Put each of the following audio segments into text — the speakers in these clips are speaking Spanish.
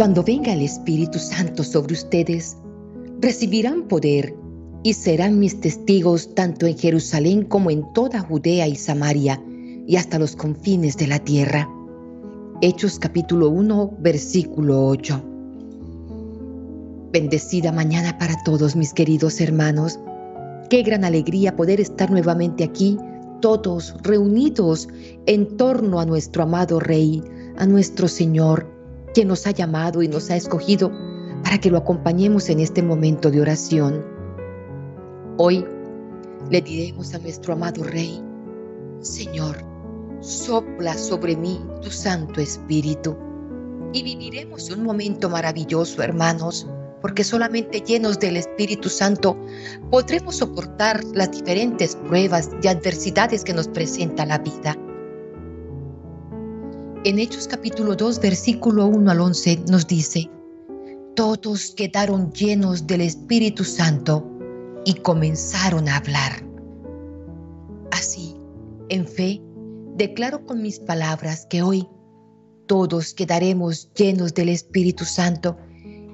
Cuando venga el Espíritu Santo sobre ustedes, recibirán poder y serán mis testigos tanto en Jerusalén como en toda Judea y Samaria y hasta los confines de la tierra. Hechos capítulo 1, versículo 8. Bendecida mañana para todos mis queridos hermanos. Qué gran alegría poder estar nuevamente aquí, todos reunidos en torno a nuestro amado Rey, a nuestro Señor, quien nos ha llamado y nos ha escogido para que lo acompañemos en este momento de oración. Hoy le diremos a nuestro amado Rey, Señor, sopla sobre mí tu Santo Espíritu y viviremos un momento maravilloso, hermanos, porque solamente llenos del Espíritu Santo podremos soportar las diferentes pruebas y adversidades que nos presenta la vida. En Hechos capítulo 2, versículo 1 al 11 nos dice, todos quedaron llenos del Espíritu Santo y comenzaron a hablar. Así, en fe, declaro con mis palabras que hoy todos quedaremos llenos del Espíritu Santo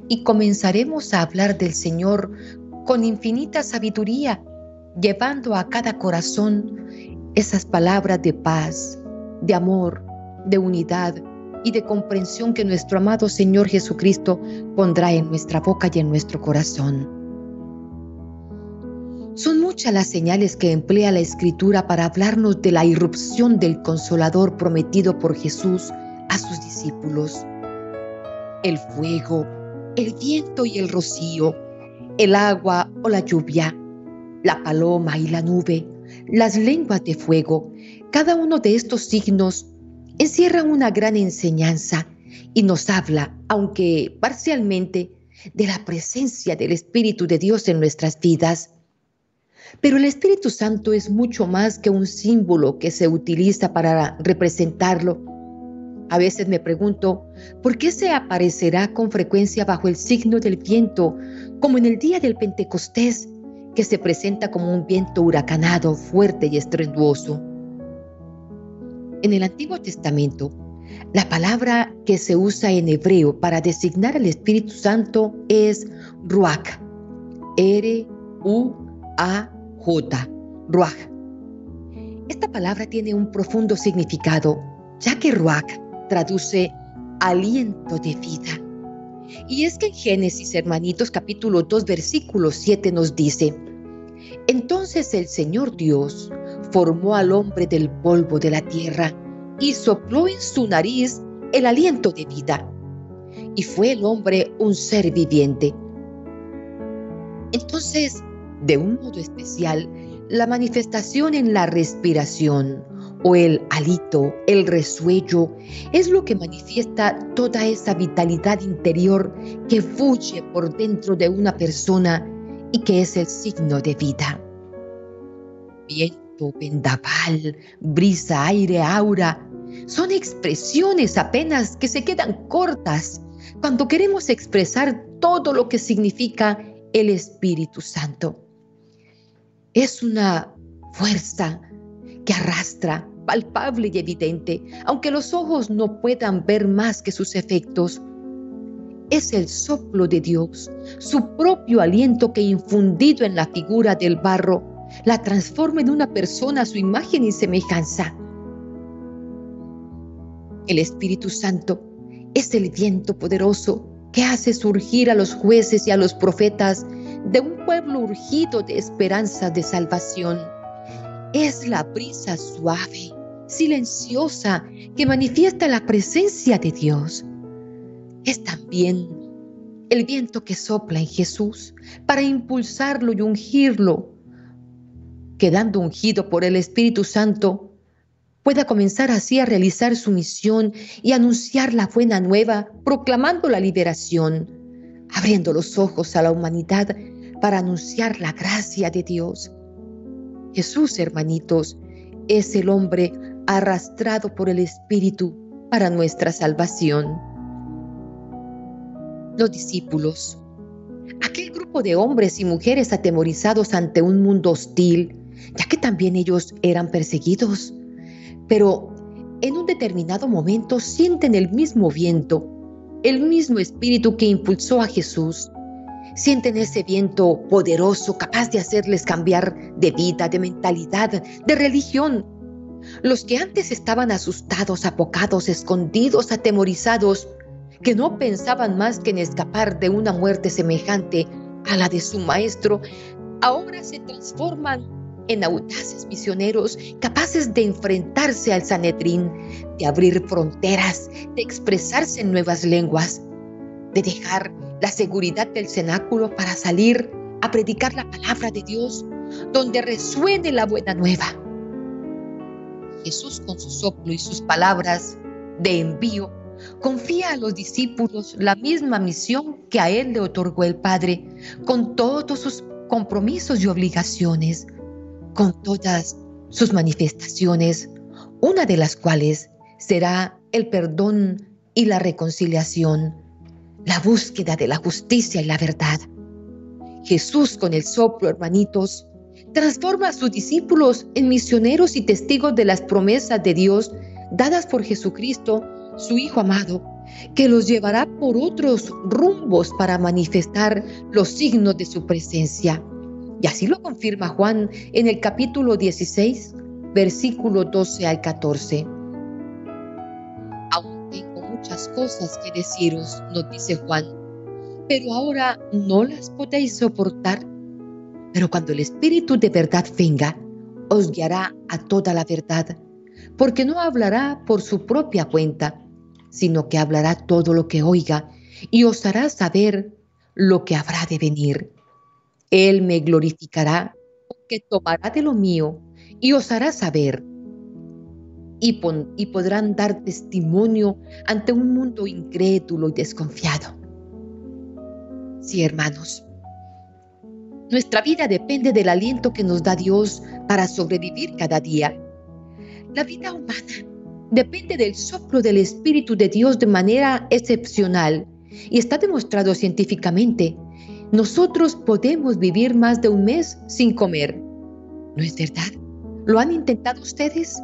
y comenzaremos a hablar del Señor con infinita sabiduría, llevando a cada corazón esas palabras de paz, de amor, de unidad y de comprensión que nuestro amado Señor Jesucristo pondrá en nuestra boca y en nuestro corazón. Son muchas las señales que emplea la Escritura para hablarnos de la irrupción del consolador prometido por Jesús a sus discípulos. El fuego, el viento y el rocío, el agua o la lluvia, la paloma y la nube, las lenguas de fuego, cada uno de estos signos encierra una gran enseñanza y nos habla, aunque parcialmente, de la presencia del Espíritu de Dios en nuestras vidas. Pero el Espíritu Santo es mucho más que un símbolo que se utiliza para representarlo. A veces me pregunto, ¿por qué se aparecerá con frecuencia bajo el signo del viento, como en el día del Pentecostés, que se presenta como un viento huracanado, fuerte y estruendoso? En el Antiguo Testamento, la palabra que se usa en hebreo para designar al Espíritu Santo es Ruach. R-U-A J, Ruach. Esta palabra tiene un profundo significado, ya que Ruach traduce aliento de vida. Y es que en Génesis, hermanitos, capítulo 2, versículo 7 nos dice, entonces el Señor Dios formó al hombre del polvo de la tierra y sopló en su nariz el aliento de vida. Y fue el hombre un ser viviente. Entonces de un modo especial la manifestación en la respiración o el alito, el resuello, es lo que manifiesta toda esa vitalidad interior que fluye por dentro de una persona y que es el signo de vida. Vendaval, brisa, aire, aura, son expresiones apenas que se quedan cortas cuando queremos expresar todo lo que significa el Espíritu Santo. Es una fuerza que arrastra, palpable y evidente, aunque los ojos no puedan ver más que sus efectos. Es el soplo de Dios, su propio aliento que infundido en la figura del barro, la transforma en una persona a su imagen y semejanza. El Espíritu Santo es el viento poderoso que hace surgir a los jueces y a los profetas de un pueblo urgido de esperanza de salvación. Es la brisa suave, silenciosa, que manifiesta la presencia de Dios. Es también el viento que sopla en Jesús para impulsarlo y ungirlo, quedando ungido por el Espíritu Santo, pueda comenzar así a realizar su misión y anunciar la buena nueva, proclamando la liberación, abriendo los ojos a la humanidad para anunciar la gracia de Dios. Jesús, hermanitos, es el hombre arrastrado por el Espíritu para nuestra salvación. Los discípulos, aquel grupo de hombres y mujeres atemorizados ante un mundo hostil, ya que también ellos eran perseguidos, pero en un determinado momento sienten el mismo viento el mismo espíritu que impulsó a Jesús. Sienten ese viento poderoso capaz de hacerles cambiar de vida, de mentalidad, de religión. Los que antes estaban asustados, apocados, escondidos, atemorizados, que no pensaban más que en escapar de una muerte semejante a la de su maestro, ahora se transforman en audaces misioneros capaces de enfrentarse al Sanedrín, de abrir fronteras, de expresarse en nuevas lenguas, de dejar la seguridad del cenáculo para salir a predicar la palabra de Dios donde resuene la buena nueva. Jesús con su soplo y sus palabras de envío confía a los discípulos la misma misión que a él le otorgó el Padre, con todos sus compromisos y obligaciones, con todas sus manifestaciones, una de las cuales será el perdón y la reconciliación, la búsqueda de la justicia y la verdad. Jesús con el soplo, hermanitos, transforma a sus discípulos en misioneros y testigos de las promesas de Dios dadas por Jesucristo, su Hijo amado, que los llevará por otros rumbos para manifestar los signos de su presencia. Y así lo confirma Juan en el capítulo 16, versículo 12 al 14. Aún tengo muchas cosas que deciros, nos dice Juan, pero ahora no las podéis soportar. Pero cuando el Espíritu de verdad venga, os guiará a toda la verdad, porque no hablará por su propia cuenta, sino que hablará todo lo que oiga y os hará saber lo que habrá de venir él me glorificará, porque tomará de lo mío y os hará saber. Y, y podrán dar testimonio ante un mundo incrédulo y desconfiado. Sí, hermanos, nuestra vida depende del aliento que nos da Dios para sobrevivir cada día. La vida humana depende del soplo del Espíritu de Dios de manera excepcional y está demostrado científicamente nosotros podemos vivir más de un mes sin comer. ¿No es verdad? ¿Lo han intentado ustedes?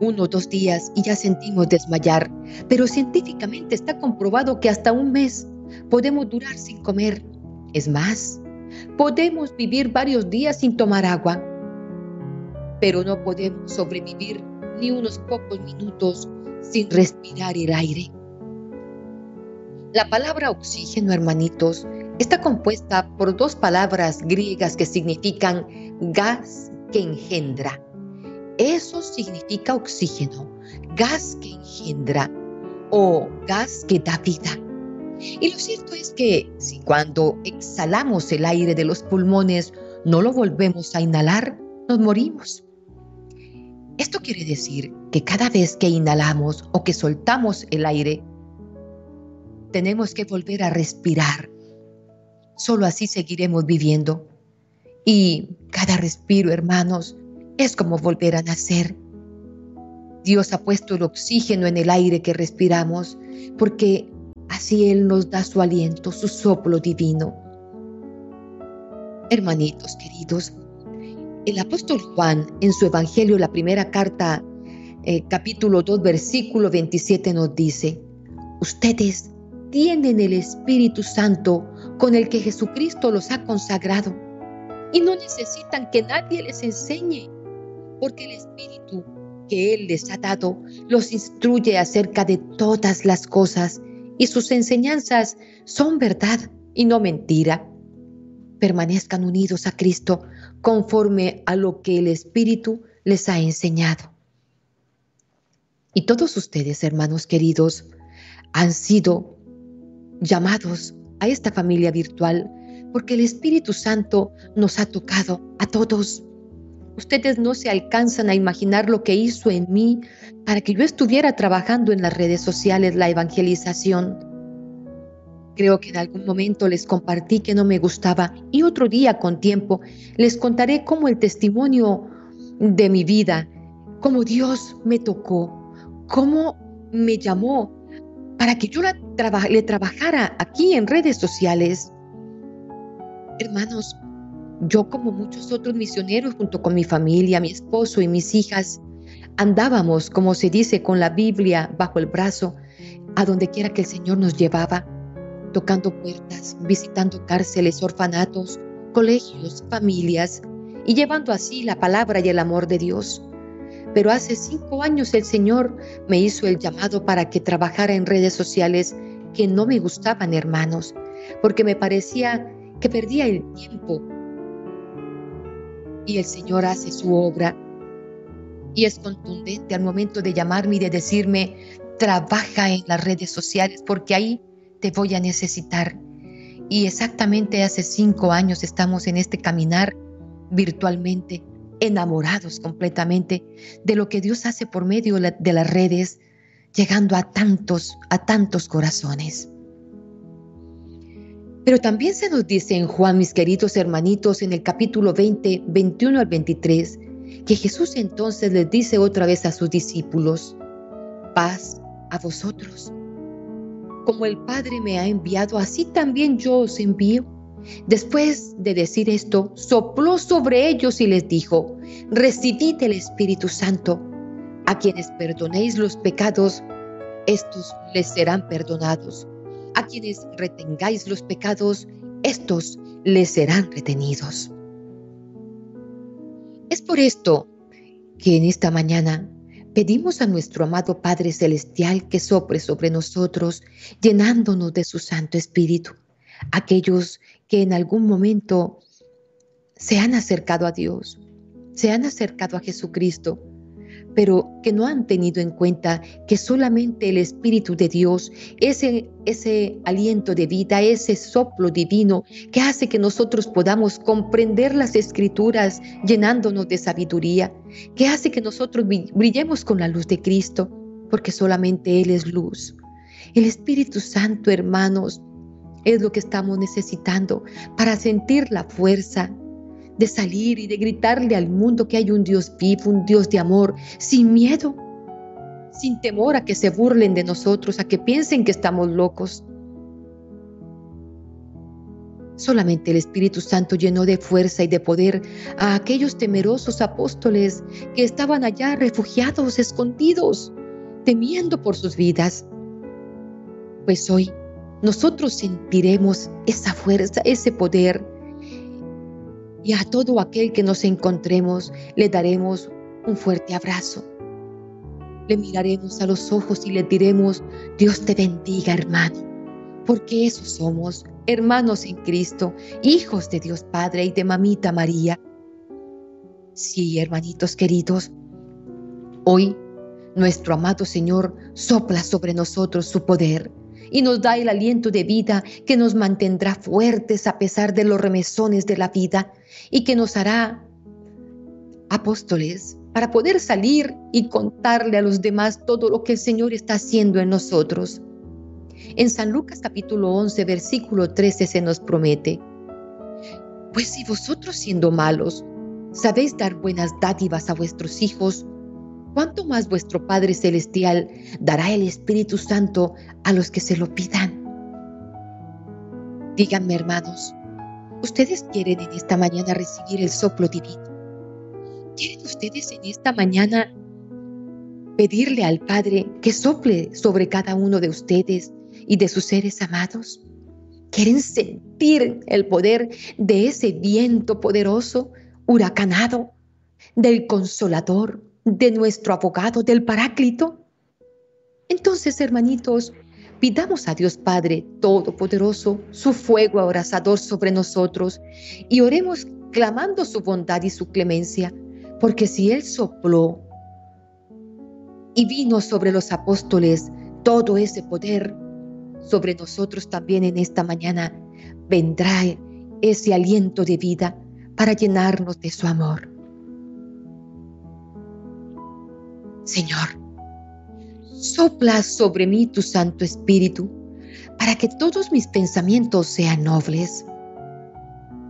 Uno o dos días y ya sentimos desmayar, pero científicamente está comprobado que hasta un mes podemos durar sin comer. Es más, podemos vivir varios días sin tomar agua, pero no podemos sobrevivir ni unos pocos minutos sin respirar el aire. La palabra oxígeno, hermanitos, está compuesta por dos palabras griegas que significan gas que engendra. Eso significa oxígeno, gas que engendra o gas que da vida. Y lo cierto es que si cuando exhalamos el aire de los pulmones no lo volvemos a inhalar, nos morimos. Esto quiere decir que cada vez que inhalamos o que soltamos el aire, tenemos que volver a respirar. Solo así seguiremos viviendo. Y cada respiro, hermanos, es como volver a nacer. Dios ha puesto el oxígeno en el aire que respiramos, porque así Él nos da su aliento, su soplo divino. Hermanitos queridos, el apóstol Juan en su Evangelio, la primera carta, eh, capítulo 2, versículo 27 nos dice, ustedes tienen el Espíritu Santo con el que Jesucristo los ha consagrado y no necesitan que nadie les enseñe, porque el Espíritu que Él les ha dado los instruye acerca de todas las cosas y sus enseñanzas son verdad y no mentira. Permanezcan unidos a Cristo conforme a lo que el Espíritu les ha enseñado. Y todos ustedes, hermanos queridos, han sido llamados a esta familia virtual porque el Espíritu Santo nos ha tocado a todos. Ustedes no se alcanzan a imaginar lo que hizo en mí para que yo estuviera trabajando en las redes sociales la evangelización. Creo que en algún momento les compartí que no me gustaba y otro día con tiempo les contaré cómo el testimonio de mi vida, cómo Dios me tocó, cómo me llamó para que yo le trabajara aquí en redes sociales. Hermanos, yo como muchos otros misioneros junto con mi familia, mi esposo y mis hijas, andábamos, como se dice, con la Biblia bajo el brazo, a donde quiera que el Señor nos llevaba, tocando puertas, visitando cárceles, orfanatos, colegios, familias y llevando así la palabra y el amor de Dios. Pero hace cinco años el Señor me hizo el llamado para que trabajara en redes sociales que no me gustaban, hermanos, porque me parecía que perdía el tiempo. Y el Señor hace su obra y es contundente al momento de llamarme y de decirme, trabaja en las redes sociales porque ahí te voy a necesitar. Y exactamente hace cinco años estamos en este caminar virtualmente, enamorados completamente de lo que Dios hace por medio de las redes, llegando a tantos, a tantos corazones. Pero también se nos dice en Juan, mis queridos hermanitos, en el capítulo 20, 21 al 23, que Jesús entonces les dice otra vez a sus discípulos, paz a vosotros. Como el Padre me ha enviado, así también yo os envío. Después de decir esto, sopló sobre ellos y les dijo, recibid el Espíritu Santo. A quienes perdonéis los pecados, estos les serán perdonados. A quienes retengáis los pecados, estos les serán retenidos. Es por esto que en esta mañana pedimos a nuestro amado Padre Celestial que sopre sobre nosotros, llenándonos de su Santo Espíritu. Aquellos que en algún momento se han acercado a Dios, se han acercado a Jesucristo, pero que no han tenido en cuenta que solamente el Espíritu de Dios, ese, ese aliento de vida, ese soplo divino que hace que nosotros podamos comprender las escrituras llenándonos de sabiduría, que hace que nosotros brillemos con la luz de Cristo, porque solamente Él es luz. El Espíritu Santo, hermanos, es lo que estamos necesitando para sentir la fuerza, de salir y de gritarle al mundo que hay un Dios vivo, un Dios de amor, sin miedo, sin temor a que se burlen de nosotros, a que piensen que estamos locos. Solamente el Espíritu Santo llenó de fuerza y de poder a aquellos temerosos apóstoles que estaban allá refugiados, escondidos, temiendo por sus vidas. Pues hoy nosotros sentiremos esa fuerza, ese poder y a todo aquel que nos encontremos le daremos un fuerte abrazo. Le miraremos a los ojos y le diremos, Dios te bendiga hermano, porque eso somos, hermanos en Cristo, hijos de Dios Padre y de Mamita María. Sí, hermanitos queridos, hoy nuestro amado Señor sopla sobre nosotros su poder y nos da el aliento de vida que nos mantendrá fuertes a pesar de los remesones de la vida y que nos hará apóstoles para poder salir y contarle a los demás todo lo que el Señor está haciendo en nosotros. En San Lucas capítulo 11, versículo 13 se nos promete, pues si vosotros siendo malos sabéis dar buenas dádivas a vuestros hijos, ¿cuánto más vuestro Padre Celestial dará el Espíritu Santo a los que se lo pidan? Díganme, hermanos, ¿ustedes quieren en esta mañana recibir el soplo divino? ¿Quieren ustedes en esta mañana pedirle al Padre que sople sobre cada uno de ustedes y de sus seres amados? ¿Quieren sentir el poder de ese viento poderoso, huracanado, del consolador, de nuestro abogado, del Paráclito? Entonces, hermanitos, pidamos a Dios Padre Todopoderoso su fuego abrasador sobre nosotros y oremos clamando su bondad y su clemencia, porque si Él sopló y vino sobre los apóstoles todo ese poder, sobre nosotros también en esta mañana vendrá ese aliento de vida para llenarnos de su amor. Señor, sopla sobre mí tu Santo Espíritu para que todos mis pensamientos sean nobles.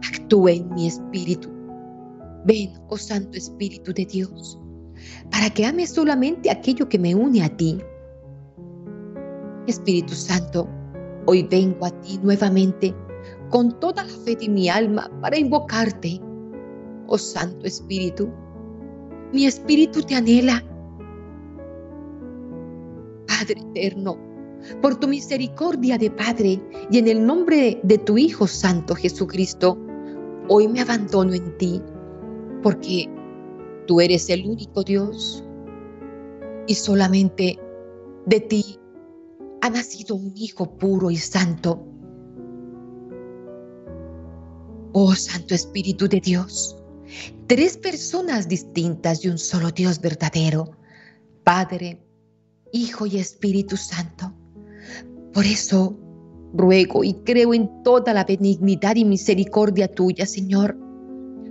Actúe en mi espíritu. Ven, oh Santo Espíritu de Dios, para que ame solamente aquello que me une a ti. Espíritu Santo, hoy vengo a ti nuevamente con toda la fe de mi alma para invocarte. Oh Santo Espíritu, mi espíritu te anhela Padre eterno, por tu misericordia de Padre y en el nombre de tu Hijo Santo Jesucristo, hoy me abandono en ti, porque tú eres el único Dios y solamente de ti ha nacido un Hijo puro y santo. Oh Santo Espíritu de Dios, tres personas distintas de un solo Dios verdadero, Padre, Hijo y Espíritu Santo. Por eso ruego y creo en toda la benignidad y misericordia tuya, Señor.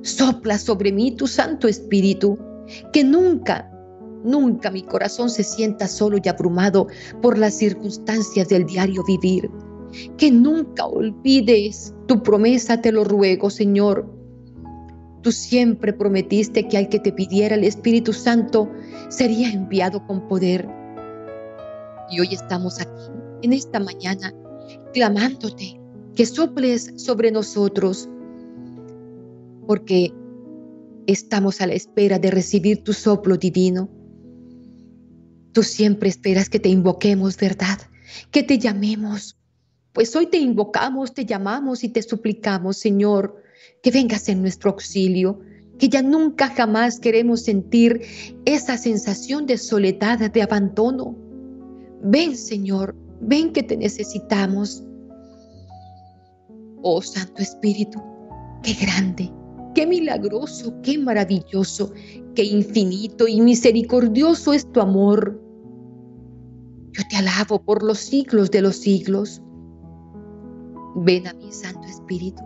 Sopla sobre mí tu Santo Espíritu, que nunca Nunca mi corazón se sienta solo y abrumado por las circunstancias del diario vivir. Que nunca olvides tu promesa, te lo ruego, Señor. Tú siempre prometiste que al que te pidiera el Espíritu Santo sería enviado con poder. Y hoy estamos aquí, en esta mañana, clamándote que soples sobre nosotros, porque estamos a la espera de recibir tu soplo divino Tú siempre esperas que te invoquemos, ¿verdad? Que te llamemos. Pues hoy te invocamos, te llamamos y te suplicamos, Señor, que vengas en nuestro auxilio, que ya nunca jamás queremos sentir esa sensación de soledad, de abandono. Ven, Señor, ven que te necesitamos. Oh Santo Espíritu, qué grande, qué milagroso, qué maravilloso, qué infinito y misericordioso es tu amor. Yo te alabo por los siglos de los siglos. Ven a mi Santo Espíritu,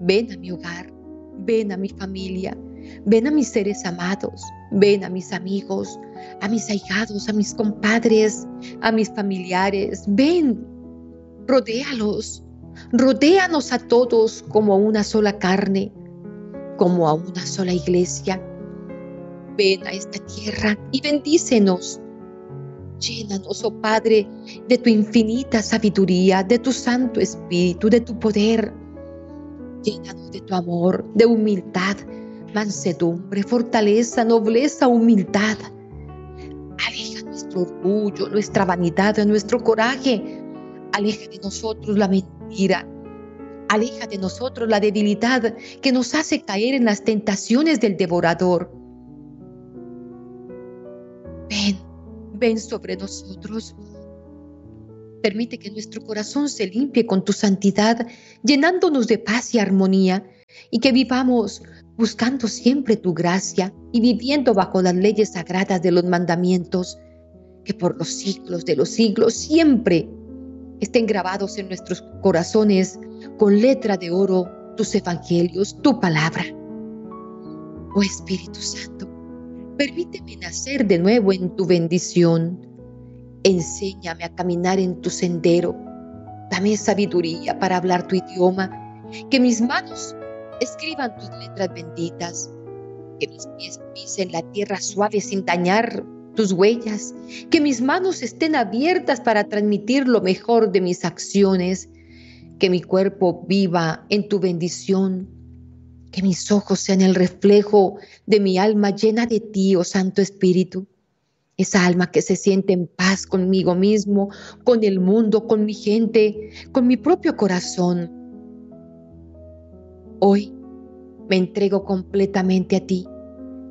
ven a mi hogar, ven a mi familia, ven a mis seres amados, ven a mis amigos, a mis ahijados, a mis compadres, a mis familiares, ven, rodéalos, rodéanos a todos como a una sola carne, como a una sola iglesia. Ven a esta tierra y bendícenos Llénanos, oh Padre, de tu infinita sabiduría, de tu Santo Espíritu, de tu poder. Llénanos de tu amor, de humildad, mansedumbre, fortaleza, nobleza, humildad. Aleja nuestro orgullo, nuestra vanidad, nuestro coraje. Aleja de nosotros la mentira. Aleja de nosotros la debilidad que nos hace caer en las tentaciones del devorador. Ven ven sobre nosotros. Permite que nuestro corazón se limpie con tu santidad, llenándonos de paz y armonía, y que vivamos buscando siempre tu gracia y viviendo bajo las leyes sagradas de los mandamientos, que por los siglos de los siglos siempre estén grabados en nuestros corazones con letra de oro tus evangelios, tu palabra. Oh Espíritu Santo, Permíteme nacer de nuevo en tu bendición. Enséñame a caminar en tu sendero. Dame sabiduría para hablar tu idioma. Que mis manos escriban tus letras benditas. Que mis pies pisen la tierra suave sin dañar tus huellas. Que mis manos estén abiertas para transmitir lo mejor de mis acciones. Que mi cuerpo viva en tu bendición que mis ojos sean el reflejo de mi alma llena de ti, oh Santo Espíritu. Esa alma que se siente en paz conmigo mismo, con el mundo, con mi gente, con mi propio corazón. Hoy me entrego completamente a ti.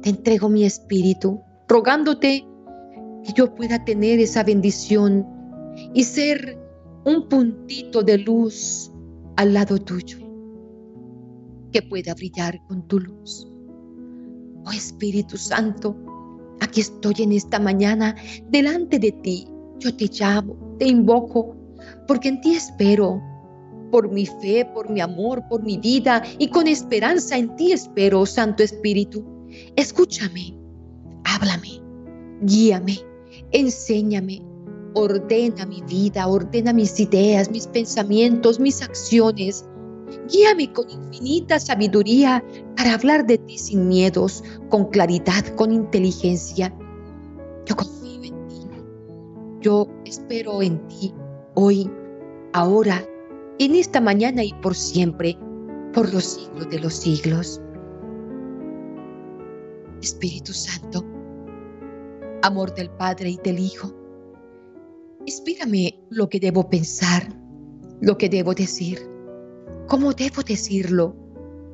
Te entrego mi espíritu, rogándote que yo pueda tener esa bendición y ser un puntito de luz al lado tuyo que pueda brillar con tu luz. Oh Espíritu Santo, aquí estoy en esta mañana delante de ti. Yo te llamo, te invoco, porque en ti espero. Por mi fe, por mi amor, por mi vida y con esperanza en ti espero, Santo Espíritu. Escúchame, háblame, guíame, enséñame, ordena mi vida, ordena mis ideas, mis pensamientos, mis acciones. Guíame con infinita sabiduría para hablar de ti sin miedos, con claridad, con inteligencia. Yo confío en ti. Yo espero en ti hoy, ahora, en esta mañana y por siempre, por los siglos de los siglos. Espíritu Santo, amor del Padre y del Hijo, Inspírame lo que debo pensar, lo que debo decir, cómo debo decirlo,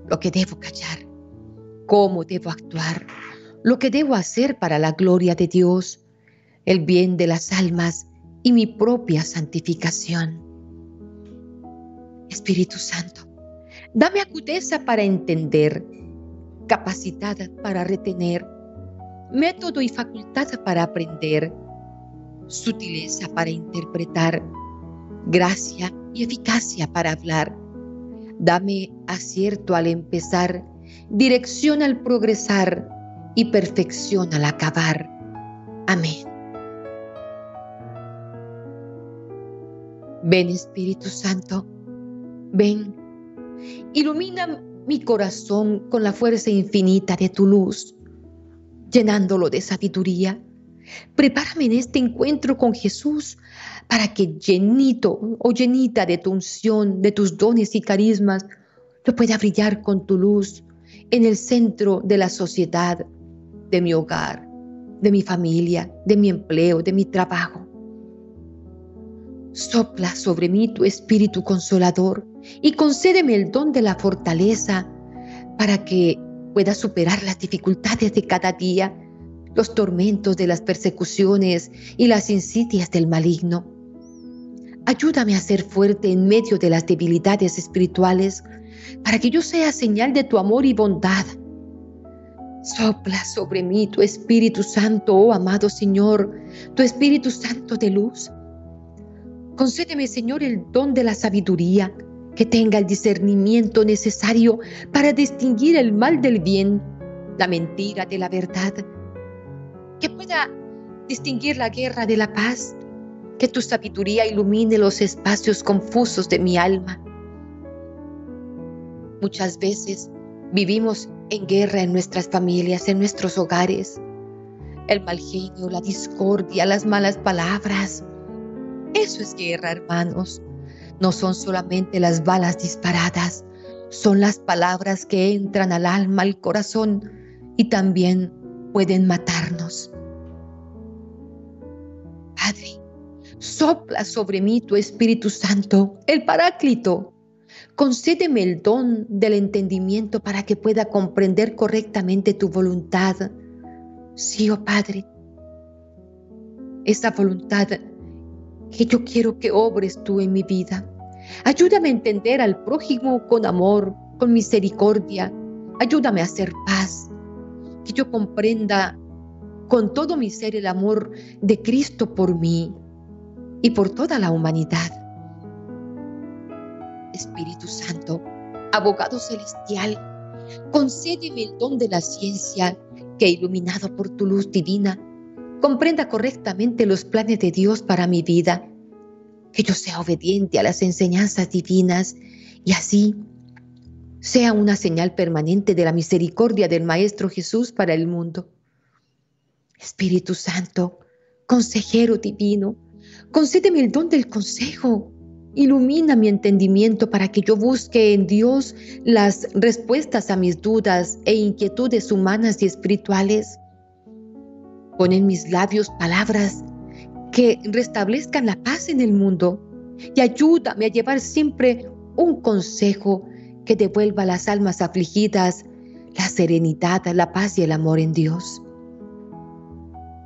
lo que debo callar, cómo debo actuar, lo que debo hacer para la gloria de Dios, el bien de las almas y mi propia santificación. Espíritu Santo, dame agudeza para entender, capacidad para retener, método y facultad para aprender, sutileza para interpretar, gracia y eficacia para hablar. Dame acierto al empezar, dirección al progresar y perfección al acabar. Amén. Ven Espíritu Santo, ven, ilumina mi corazón con la fuerza infinita de tu luz, llenándolo de sabiduría. Prepárame en este encuentro con Jesús para que llenito o llenita de tu unción, de tus dones y carismas, lo pueda brillar con tu luz en el centro de la sociedad, de mi hogar, de mi familia, de mi empleo, de mi trabajo. Sopla sobre mí tu espíritu consolador y concédeme el don de la fortaleza para que pueda superar las dificultades de cada día, los tormentos de las persecuciones y las insidias del maligno. Ayúdame a ser fuerte en medio de las debilidades espirituales para que yo sea señal de tu amor y bondad. Sopla sobre mí tu Espíritu Santo, oh amado Señor, tu Espíritu Santo de luz Concédeme, Señor, el don de la sabiduría, que tenga el discernimiento necesario para distinguir el mal del bien, la mentira de la verdad, que pueda distinguir la guerra de la paz, que tu sabiduría ilumine los espacios confusos de mi alma. Muchas veces vivimos en guerra en nuestras familias, en nuestros hogares. El mal genio, la discordia, las malas palabras, eso es guerra, hermanos. No son solamente las balas disparadas, son las palabras que entran al alma, al corazón y también pueden matarnos. Padre, sopla sobre mí tu Espíritu Santo, el Paráclito. Concédeme el don del entendimiento para que pueda comprender correctamente tu voluntad. Sí, oh Padre, esa voluntad que yo quiero que obres tú en mi vida. Ayúdame a entender al prójimo con amor, con misericordia. Ayúdame a hacer paz. Que yo comprenda con todo mi ser el amor de Cristo por mí y por toda la humanidad. Espíritu Santo, abogado celestial, concédeme el don de la ciencia que, iluminado por tu luz divina, comprenda correctamente los planes de Dios para mi vida, que yo sea obediente a las enseñanzas divinas y así sea una señal permanente de la misericordia del Maestro Jesús para el mundo. Espíritu Santo, consejero divino, concédeme el don del consejo. Ilumina mi entendimiento para que yo busque en Dios las respuestas a mis dudas e inquietudes humanas y espirituales. Pon en mis labios palabras que restablezcan la paz en el mundo y ayúdame a llevar siempre un consejo que devuelva a las almas afligidas la serenidad, la paz y el amor en Dios.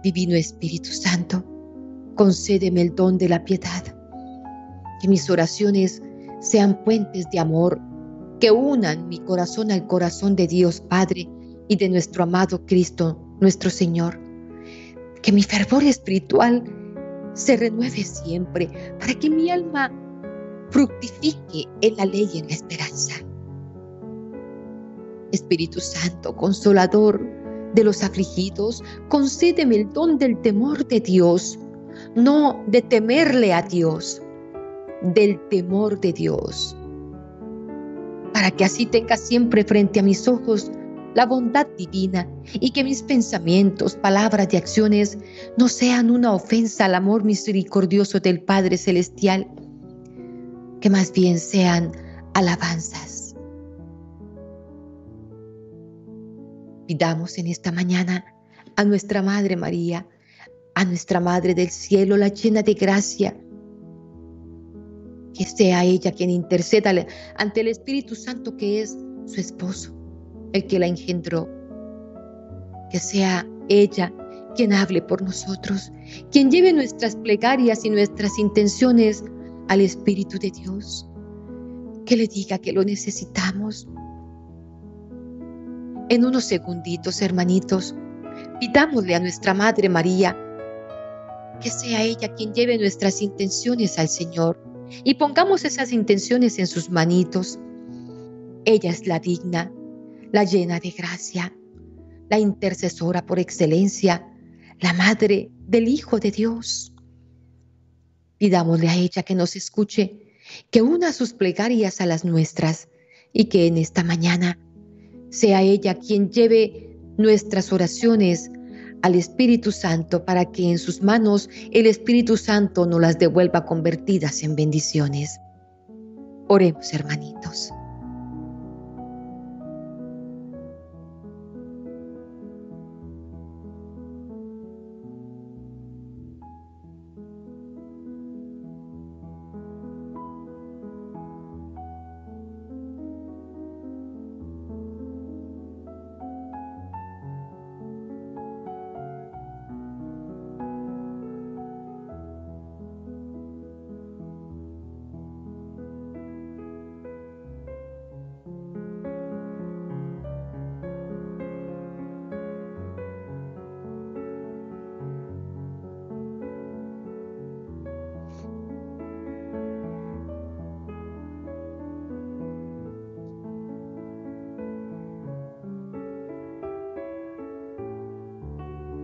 Divino Espíritu Santo, concédeme el don de la piedad, que mis oraciones sean puentes de amor que unan mi corazón al corazón de Dios Padre y de nuestro amado Cristo, nuestro Señor que mi fervor espiritual se renueve siempre, para que mi alma fructifique en la ley y en la esperanza. Espíritu Santo, consolador de los afligidos, concédeme el don del temor de Dios, no de temerle a Dios, del temor de Dios, para que así tenga siempre frente a mis ojos la bondad divina y que mis pensamientos, palabras y acciones no sean una ofensa al amor misericordioso del Padre Celestial, que más bien sean alabanzas. Pidamos en esta mañana a nuestra Madre María, a nuestra Madre del Cielo, la llena de gracia. Que sea ella quien interceda ante el Espíritu Santo que es su esposo, el que la engendró. Que sea ella quien hable por nosotros, quien lleve nuestras plegarias y nuestras intenciones al Espíritu de Dios. Que le diga que lo necesitamos. En unos segunditos, hermanitos, pidámosle a nuestra Madre María que sea ella quien lleve nuestras intenciones al Señor y pongamos esas intenciones en sus manitos. Ella es la digna, la llena de gracia, la intercesora por excelencia, la madre del Hijo de Dios. Pidámosle a ella que nos escuche, que una sus plegarias a las nuestras y que en esta mañana sea ella quien lleve nuestras oraciones al Espíritu Santo para que en sus manos el Espíritu Santo nos las devuelva convertidas en bendiciones. Oremos, hermanitos.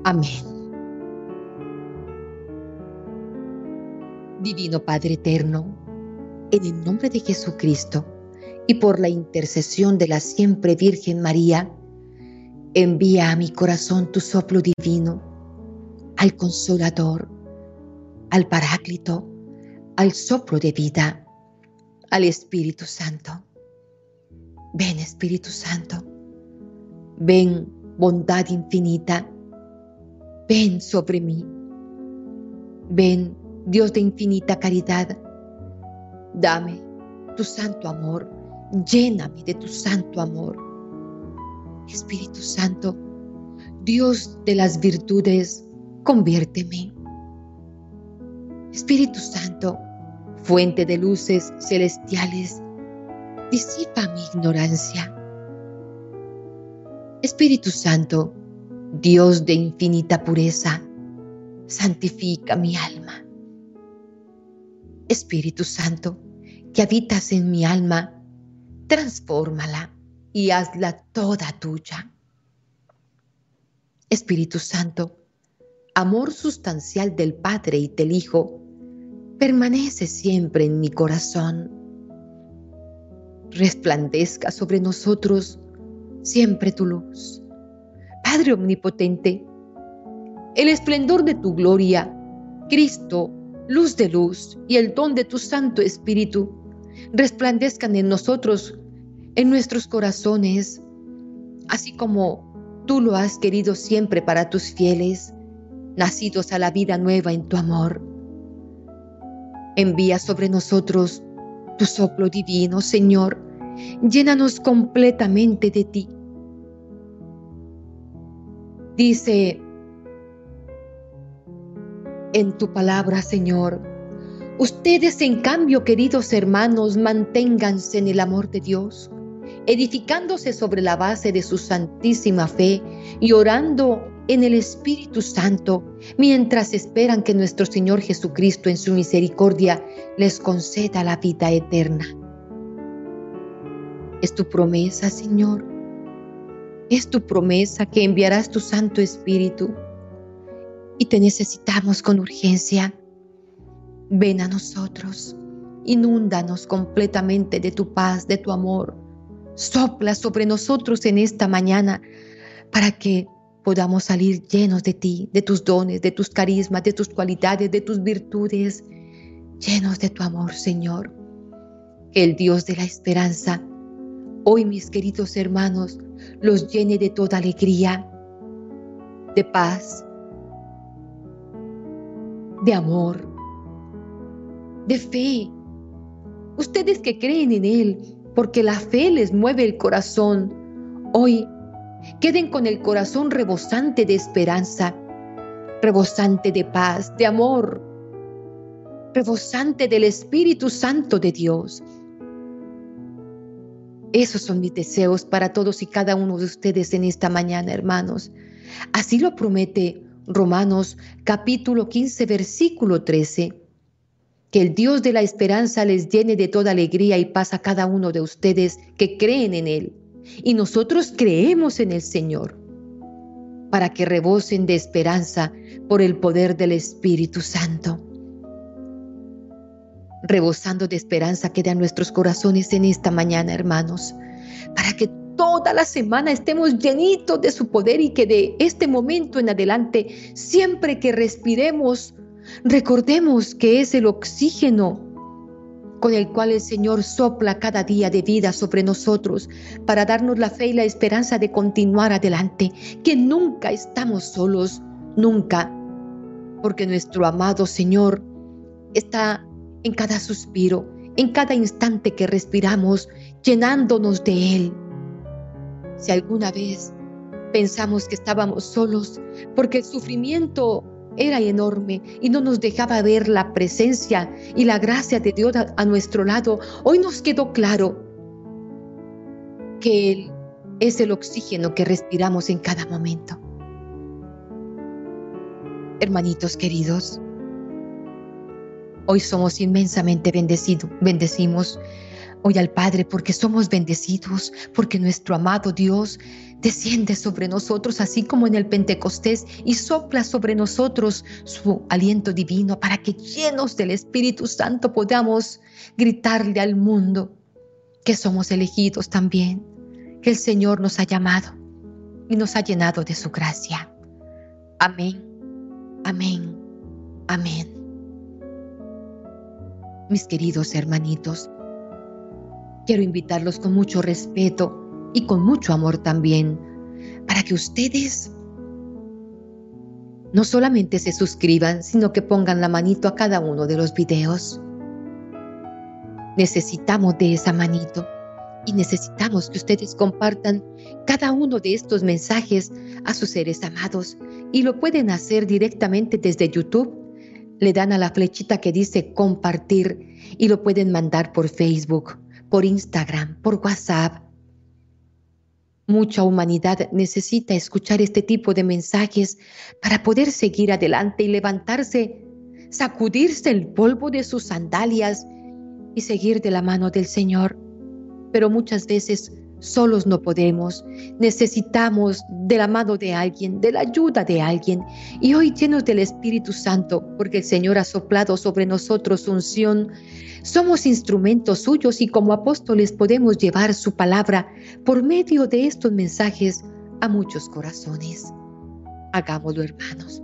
Amén. Divino Padre Eterno, en el nombre de Jesucristo y por la intercesión de la siempre Virgen María, envía a mi corazón tu soplo divino, al consolador, al paráclito, al soplo de vida, al Espíritu Santo. Ven Espíritu Santo, ven bondad infinita, ven sobre mí. Ven, Dios de infinita caridad, dame tu santo amor, lléname de tu santo amor. Espíritu Santo, Dios de las virtudes, conviérteme. Espíritu Santo, fuente de luces celestiales, disipa mi ignorancia. Espíritu Santo, Dios de infinita pureza, santifica mi alma. Espíritu Santo, que habitas en mi alma, transfórmala y hazla toda tuya. Espíritu Santo, amor sustancial del Padre y del Hijo, permanece siempre en mi corazón. Resplandezca sobre nosotros siempre tu luz Padre Omnipotente, el esplendor de tu gloria, Cristo, luz de luz y el don de tu Santo Espíritu resplandezcan en nosotros, en nuestros corazones, así como tú lo has querido siempre para tus fieles, nacidos a la vida nueva en tu amor. Envía sobre nosotros tu soplo divino, Señor, llénanos completamente de ti Dice en tu palabra, Señor, ustedes en cambio, queridos hermanos, manténganse en el amor de Dios, edificándose sobre la base de su santísima fe y orando en el Espíritu Santo, mientras esperan que nuestro Señor Jesucristo en su misericordia les conceda la vida eterna. Es tu promesa, Señor es tu promesa que enviarás tu Santo Espíritu y te necesitamos con urgencia. Ven a nosotros, inúndanos completamente de tu paz, de tu amor. Sopla sobre nosotros en esta mañana para que podamos salir llenos de ti, de tus dones, de tus carismas, de tus cualidades, de tus virtudes, llenos de tu amor, Señor. El Dios de la esperanza, hoy mis queridos hermanos, los llene de toda alegría, de paz, de amor, de fe. Ustedes que creen en Él, porque la fe les mueve el corazón, hoy queden con el corazón rebosante de esperanza, rebosante de paz, de amor, rebosante del Espíritu Santo de Dios. Esos son mis deseos para todos y cada uno de ustedes en esta mañana, hermanos. Así lo promete Romanos capítulo 15, versículo 13. Que el Dios de la esperanza les llene de toda alegría y paz a cada uno de ustedes que creen en Él. Y nosotros creemos en el Señor, para que rebosen de esperanza por el poder del Espíritu Santo. Rebosando de esperanza quedan nuestros corazones en esta mañana, hermanos, para que toda la semana estemos llenitos de su poder y que de este momento en adelante, siempre que respiremos, recordemos que es el oxígeno con el cual el Señor sopla cada día de vida sobre nosotros para darnos la fe y la esperanza de continuar adelante, que nunca estamos solos, nunca, porque nuestro amado Señor está en cada suspiro, en cada instante que respiramos, llenándonos de Él si alguna vez pensamos que estábamos solos porque el sufrimiento era enorme y no nos dejaba ver la presencia y la gracia de Dios a, nuestro lado, hoy nos quedó claro que Él es el oxígeno que respiramos en cada momento. Hermanitos queridos, hoy somos inmensamente bendecidos, bendecimos hoy al Padre porque somos bendecidos, porque nuestro amado Dios desciende sobre nosotros, así como en el Pentecostés, y sopla sobre nosotros su aliento divino para que llenos del Espíritu Santo podamos gritarle al mundo que somos elegidos también, que el Señor nos ha llamado y nos ha llenado de su gracia. Amén, amén, amén. Mis queridos hermanitos, quiero invitarlos con mucho respeto y con mucho amor también, para que ustedes no solamente se suscriban, sino que pongan la manito a cada uno de los videos. Necesitamos de esa manito y necesitamos que ustedes compartan cada uno de estos mensajes a sus seres amados y lo pueden hacer directamente desde YouTube. Le dan a la flechita que dice compartir y lo pueden mandar por Facebook por Instagram, por WhatsApp. Mucha humanidad necesita escuchar este tipo de mensajes para poder seguir adelante y levantarse, sacudirse el polvo de sus sandalias y seguir de la mano del Señor. Pero muchas veces Solos no podemos, necesitamos de la mano de alguien, de la ayuda de alguien. Y hoy llenos del Espíritu Santo, porque el Señor ha soplado sobre nosotros unción, somos instrumentos suyos y como apóstoles podemos llevar su palabra por medio de estos mensajes a muchos corazones. Hagámoslo, hermanos.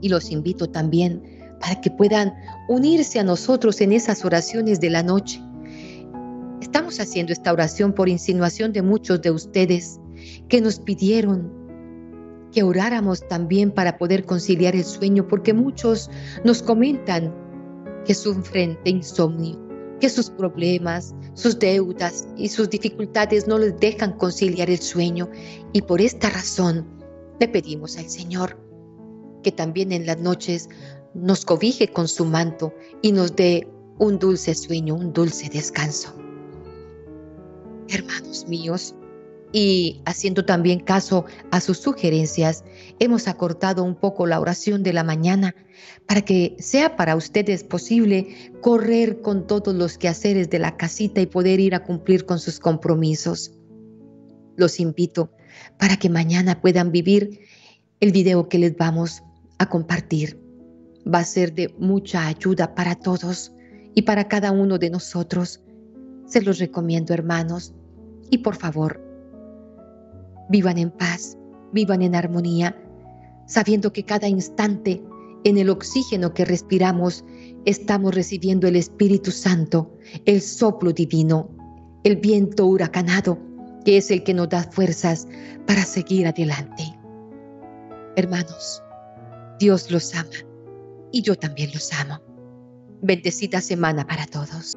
Y los invito también para que puedan unirse a nosotros en esas oraciones de la noche Estamos haciendo esta oración por insinuación de muchos de ustedes que nos pidieron que oráramos también para poder conciliar el sueño, porque muchos nos comentan que sufren de insomnio, que sus problemas, sus deudas y sus dificultades no les dejan conciliar el sueño. Y por esta razón le pedimos al Señor que también en las noches nos cobije con su manto y nos dé un dulce sueño, un dulce descanso hermanos míos, y haciendo también caso a sus sugerencias, hemos acortado un poco la oración de la mañana para que sea para ustedes posible correr con todos los quehaceres de la casita y poder ir a cumplir con sus compromisos. Los invito para que mañana puedan vivir el video que les vamos a compartir. Va a ser de mucha ayuda para todos y para cada uno de nosotros. Se los recomiendo, hermanos. Y por favor, vivan en paz, vivan en armonía, sabiendo que cada instante en el oxígeno que respiramos estamos recibiendo el Espíritu Santo, el soplo divino, el viento huracanado, que es el que nos da fuerzas para seguir adelante. Hermanos, Dios los ama y yo también los amo. Bendecida semana para todos.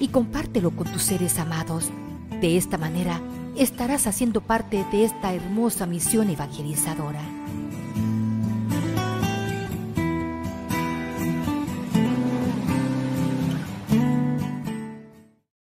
y compártelo con tus seres amados. De esta manera estarás haciendo parte de esta hermosa misión evangelizadora.